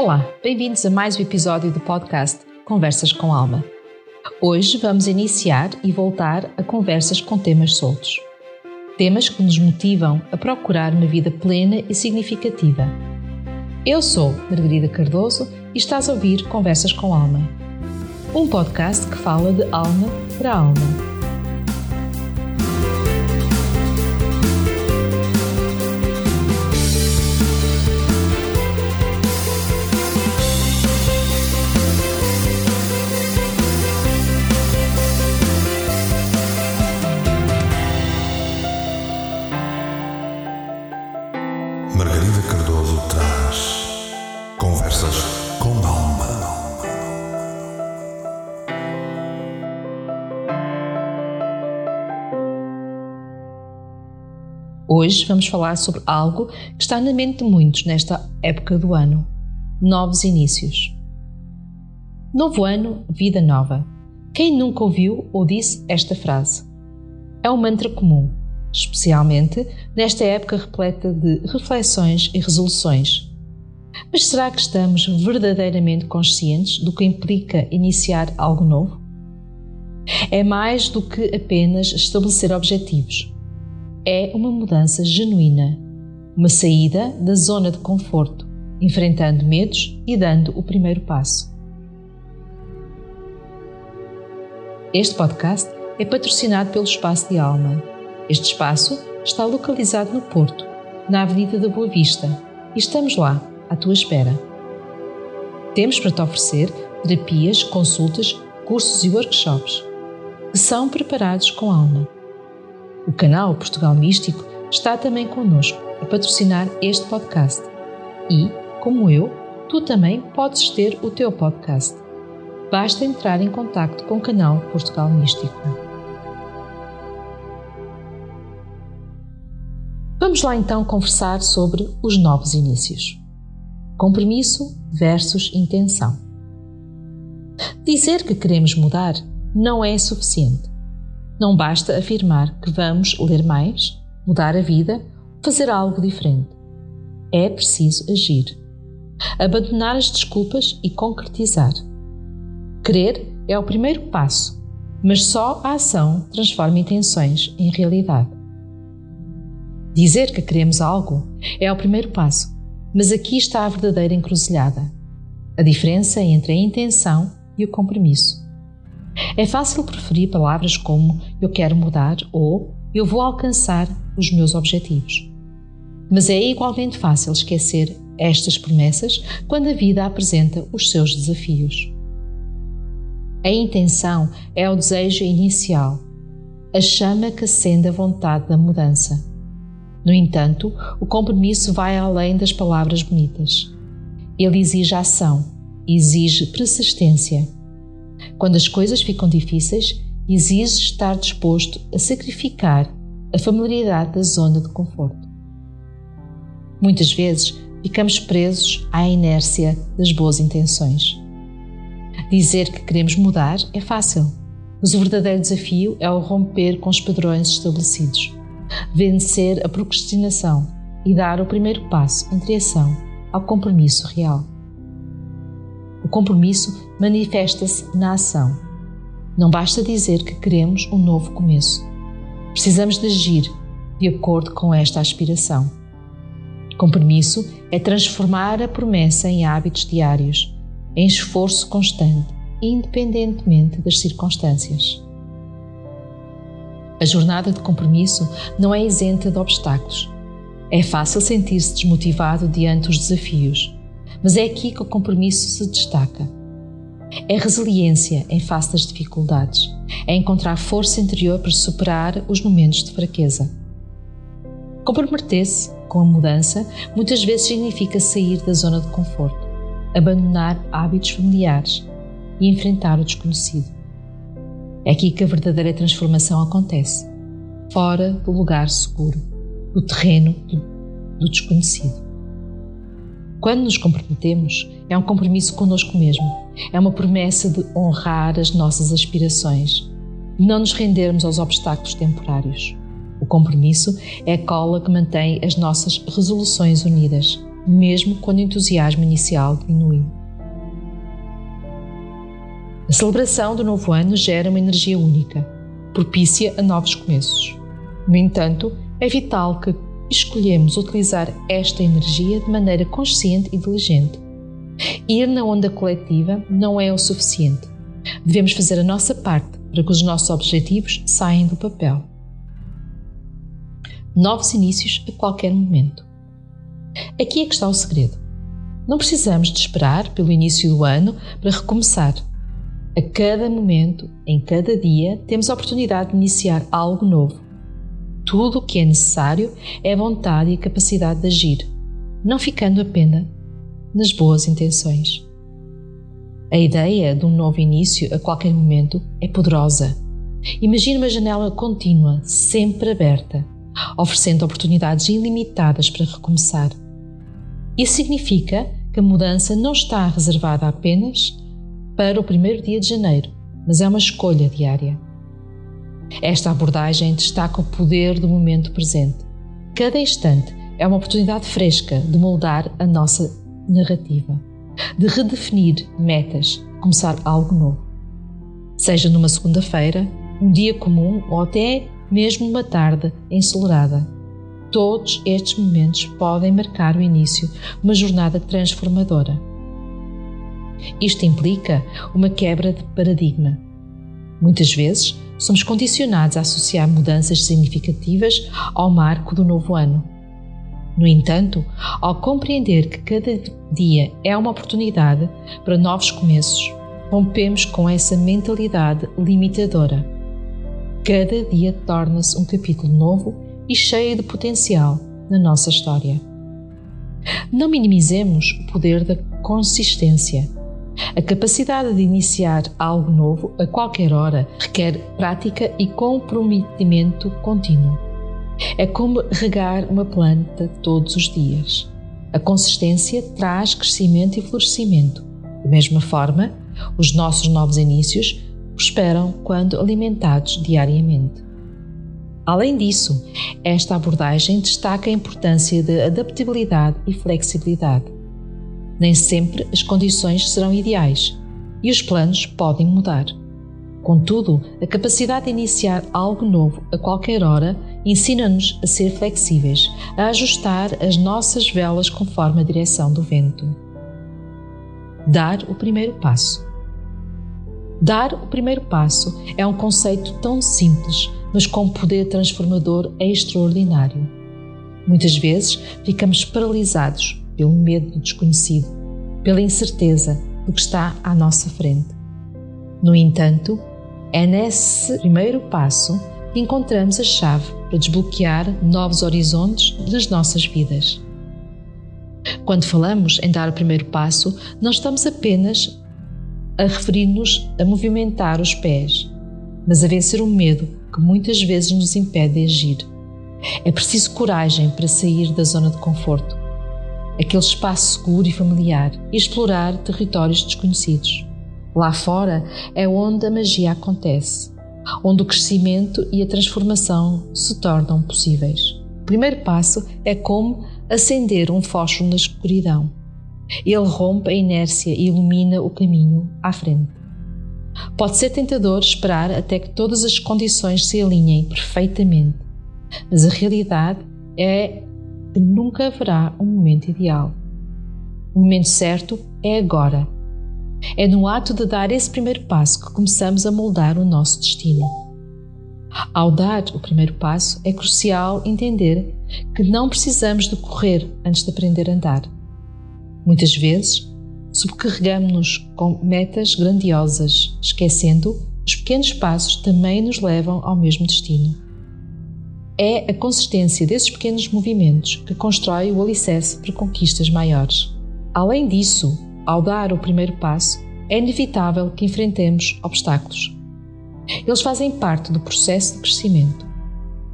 Olá, bem-vindos a mais um episódio do podcast Conversas com Alma. Hoje vamos iniciar e voltar a conversas com temas soltos. Temas que nos motivam a procurar uma vida plena e significativa. Eu sou Margarida Cardoso e estás a ouvir Conversas com Alma, um podcast que fala de alma para alma Hoje vamos falar sobre algo que está na mente de muitos nesta época do ano: novos inícios. Novo ano, vida nova. Quem nunca ouviu ou disse esta frase? É um mantra comum, especialmente nesta época repleta de reflexões e resoluções. Mas será que estamos verdadeiramente conscientes do que implica iniciar algo novo? É mais do que apenas estabelecer objetivos é uma mudança genuína, uma saída da zona de conforto, enfrentando medos e dando o primeiro passo. Este podcast é patrocinado pelo Espaço de Alma. Este espaço está localizado no Porto, na Avenida da Boa Vista, e estamos lá, à tua espera. Temos para te oferecer terapias, consultas, cursos e workshops que são preparados com alma o canal Portugal Místico está também connosco a patrocinar este podcast. E, como eu, tu também podes ter o teu podcast. Basta entrar em contato com o canal Portugal Místico. Vamos lá então conversar sobre os novos inícios. Compromisso versus intenção. Dizer que queremos mudar não é suficiente. Não basta afirmar que vamos ler mais, mudar a vida, fazer algo diferente. É preciso agir. Abandonar as desculpas e concretizar. Querer é o primeiro passo, mas só a ação transforma intenções em realidade. Dizer que queremos algo é o primeiro passo, mas aqui está a verdadeira encruzilhada. A diferença entre a intenção e o compromisso. É fácil preferir palavras como eu quero mudar ou eu vou alcançar os meus objetivos. Mas é igualmente fácil esquecer estas promessas quando a vida apresenta os seus desafios. A intenção é o desejo inicial, a chama que acende a vontade da mudança. No entanto, o compromisso vai além das palavras bonitas. Ele exige ação, exige persistência quando as coisas ficam difíceis, exige estar disposto a sacrificar a familiaridade da zona de conforto. Muitas vezes ficamos presos à inércia das boas intenções. Dizer que queremos mudar é fácil, mas o verdadeiro desafio é o romper com os padrões estabelecidos, vencer a procrastinação e dar o primeiro passo em direção ao compromisso real. O compromisso manifesta-se na ação. Não basta dizer que queremos um novo começo. Precisamos de agir de acordo com esta aspiração. Compromisso é transformar a promessa em hábitos diários, em esforço constante, independentemente das circunstâncias. A jornada de compromisso não é isenta de obstáculos. É fácil sentir-se desmotivado diante dos desafios, mas é aqui que o compromisso se destaca. É resiliência em face das dificuldades. É encontrar força interior para superar os momentos de fraqueza. Comprometer-se com a mudança muitas vezes significa sair da zona de conforto, abandonar hábitos familiares e enfrentar o desconhecido. É aqui que a verdadeira transformação acontece, fora do lugar seguro, do terreno do, do desconhecido. Quando nos comprometemos, é um compromisso conosco mesmo. É uma promessa de honrar as nossas aspirações, não nos rendermos aos obstáculos temporários. O compromisso é a cola que mantém as nossas resoluções unidas, mesmo quando o entusiasmo inicial diminui. A celebração do novo ano gera uma energia única, propícia a novos começos. No entanto, é vital que escolhemos utilizar esta energia de maneira consciente e diligente. Ir na onda coletiva não é o suficiente. Devemos fazer a nossa parte para que os nossos objetivos saiam do papel. Novos inícios a qualquer momento. Aqui é que está o segredo. Não precisamos de esperar pelo início do ano para recomeçar. A cada momento, em cada dia, temos a oportunidade de iniciar algo novo tudo o que é necessário é a vontade e a capacidade de agir, não ficando apenas nas boas intenções. A ideia de um novo início a qualquer momento é poderosa. Imagine uma janela contínua, sempre aberta, oferecendo oportunidades ilimitadas para recomeçar. Isso significa que a mudança não está reservada apenas para o primeiro dia de janeiro, mas é uma escolha diária. Esta abordagem destaca o poder do momento presente. Cada instante é uma oportunidade fresca de moldar a nossa narrativa, de redefinir metas, começar algo novo. Seja numa segunda-feira, um dia comum ou até mesmo uma tarde ensolarada. Todos estes momentos podem marcar o início de uma jornada transformadora. Isto implica uma quebra de paradigma. Muitas vezes, somos condicionados a associar mudanças significativas ao marco do novo ano. No entanto, ao compreender que cada dia é uma oportunidade para novos começos, rompemos com essa mentalidade limitadora. Cada dia torna-se um capítulo novo e cheio de potencial na nossa história. Não minimizemos o poder da consistência a capacidade de iniciar algo novo a qualquer hora requer prática e comprometimento contínuo. É como regar uma planta todos os dias. A consistência traz crescimento e florescimento. Da mesma forma, os nossos novos inícios prosperam quando alimentados diariamente. Além disso, esta abordagem destaca a importância de adaptabilidade e flexibilidade. Nem sempre as condições serão ideais e os planos podem mudar. Contudo, a capacidade de iniciar algo novo a qualquer hora ensina-nos a ser flexíveis, a ajustar as nossas velas conforme a direção do vento. Dar o primeiro passo. Dar o primeiro passo é um conceito tão simples, mas com poder transformador extraordinário. Muitas vezes ficamos paralisados pelo medo do desconhecido, pela incerteza do que está à nossa frente. No entanto, é nesse primeiro passo que encontramos a chave para desbloquear novos horizontes das nossas vidas. Quando falamos em dar o primeiro passo, não estamos apenas a referir-nos a movimentar os pés, mas a vencer o medo que muitas vezes nos impede de agir. É preciso coragem para sair da zona de conforto, aquele espaço seguro e familiar e explorar territórios desconhecidos. Lá fora é onde a magia acontece, onde o crescimento e a transformação se tornam possíveis. O primeiro passo é como acender um fósforo na escuridão. Ele rompe a inércia e ilumina o caminho à frente. Pode ser tentador esperar até que todas as condições se alinhem perfeitamente, mas a realidade é que nunca haverá um momento ideal. O momento certo é agora. É no ato de dar esse primeiro passo que começamos a moldar o nosso destino. Ao dar o primeiro passo, é crucial entender que não precisamos de correr antes de aprender a andar. Muitas vezes, subcarregamos-nos com metas grandiosas, esquecendo os pequenos passos também nos levam ao mesmo destino. É a consistência desses pequenos movimentos que constrói o alicerce para conquistas maiores. Além disso, ao dar o primeiro passo, é inevitável que enfrentemos obstáculos. Eles fazem parte do processo de crescimento.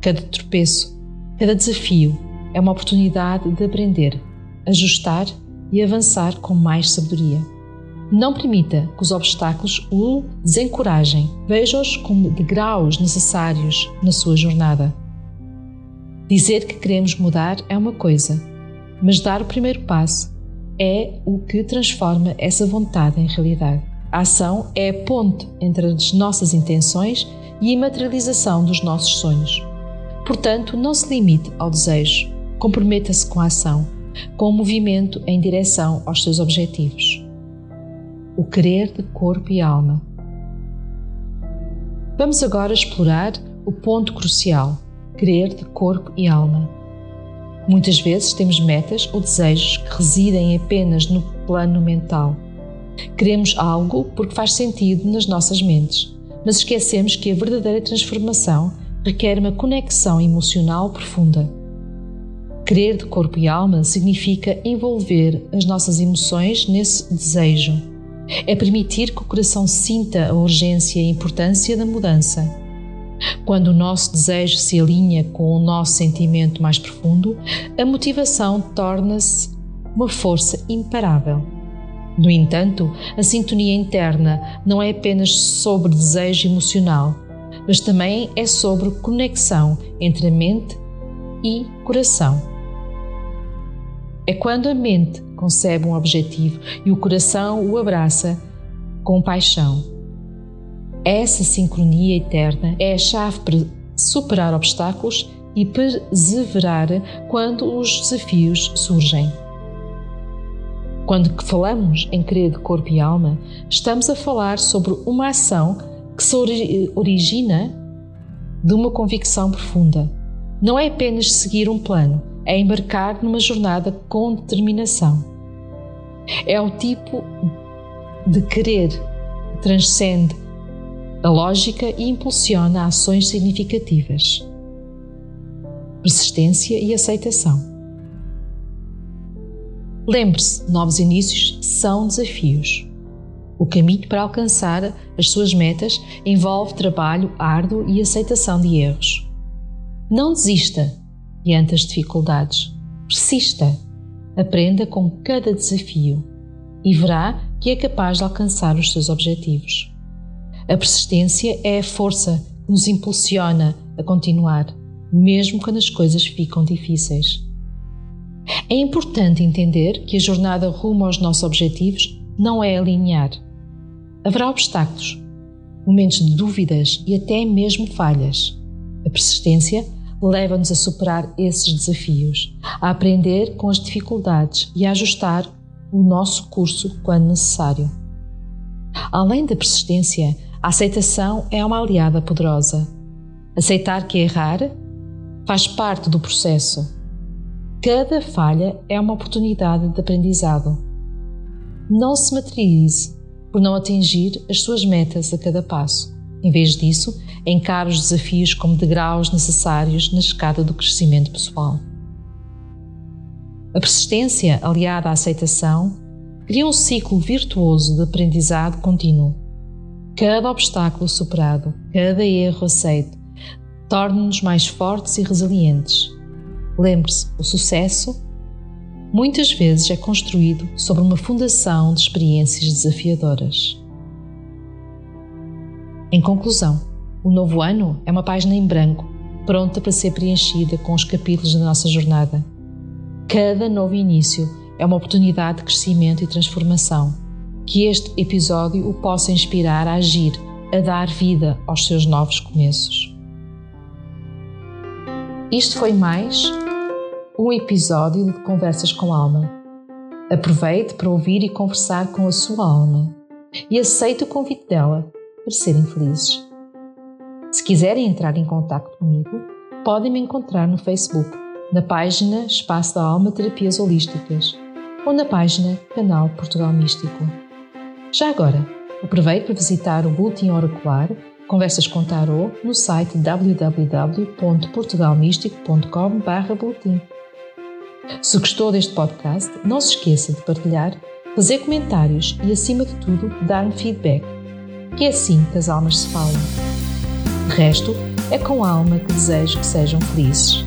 Cada tropeço, cada desafio é uma oportunidade de aprender, ajustar e avançar com mais sabedoria. Não permita que os obstáculos o desencorajem. Veja-os como degraus necessários na sua jornada. Dizer que queremos mudar é uma coisa, mas dar o primeiro passo é o que transforma essa vontade em realidade. A ação é a ponte entre as nossas intenções e a materialização dos nossos sonhos. Portanto, não se limite ao desejo, comprometa-se com a ação, com o movimento em direção aos seus objetivos. O querer de corpo e alma. Vamos agora explorar o ponto crucial: querer de corpo e alma. Muitas vezes temos metas ou desejos que residem apenas no plano mental. Queremos algo porque faz sentido nas nossas mentes, mas esquecemos que a verdadeira transformação requer uma conexão emocional profunda. Querer de corpo e alma significa envolver as nossas emoções nesse desejo. É permitir que o coração sinta a urgência e a importância da mudança quando o nosso desejo se alinha com o nosso sentimento mais profundo, a motivação torna-se uma força imparável. No entanto, a sintonia interna não é apenas sobre desejo emocional, mas também é sobre conexão entre a mente e coração. É quando a mente concebe um objetivo e o coração o abraça com paixão essa sincronia eterna é a chave para superar obstáculos e perseverar quando os desafios surgem. Quando falamos em querer de corpo e alma, estamos a falar sobre uma ação que se origina de uma convicção profunda. Não é apenas seguir um plano, é embarcar numa jornada com determinação. É o tipo de querer que transcende a lógica e impulsiona ações significativas. Persistência e aceitação. Lembre-se, novos inícios são desafios. O caminho para alcançar as suas metas envolve trabalho árduo e aceitação de erros. Não desista diante as dificuldades. Persista. Aprenda com cada desafio e verá que é capaz de alcançar os seus objetivos. A persistência é a força que nos impulsiona a continuar, mesmo quando as coisas ficam difíceis. É importante entender que a jornada rumo aos nossos objetivos não é linear. Haverá obstáculos, momentos de dúvidas e até mesmo falhas. A persistência leva-nos a superar esses desafios, a aprender com as dificuldades e a ajustar o nosso curso quando necessário. Além da persistência, a aceitação é uma aliada poderosa. Aceitar que errar faz parte do processo. Cada falha é uma oportunidade de aprendizado. Não se materialize por não atingir as suas metas a cada passo. Em vez disso, encare os desafios como degraus necessários na escada do crescimento pessoal. A persistência, aliada à aceitação, cria um ciclo virtuoso de aprendizado contínuo Cada obstáculo superado, cada erro aceito, torna-nos mais fortes e resilientes. Lembre-se, o sucesso muitas vezes é construído sobre uma fundação de experiências desafiadoras. Em conclusão, o novo ano é uma página em branco, pronta para ser preenchida com os capítulos da nossa jornada. Cada novo início é uma oportunidade de crescimento e transformação que este episódio o possa inspirar a agir, a dar vida aos seus novos começos. Isto foi mais um episódio de Conversas com Alma. Aproveite para ouvir e conversar com a sua alma e aceite o convite dela para serem felizes. Se quiserem entrar em contato comigo, podem me encontrar no Facebook, na página Espaço da Alma Terapias Holísticas ou na página Canal Portugal Místico. Já agora, aproveite para visitar o Boletim Oracular Conversas com Tarot no site www.portugalmístico.com.br Se gostou deste podcast, não se esqueça de partilhar, fazer comentários e, acima de tudo, dar-me feedback, que é assim que as almas se falam. De resto, é com a alma que desejo que sejam felizes.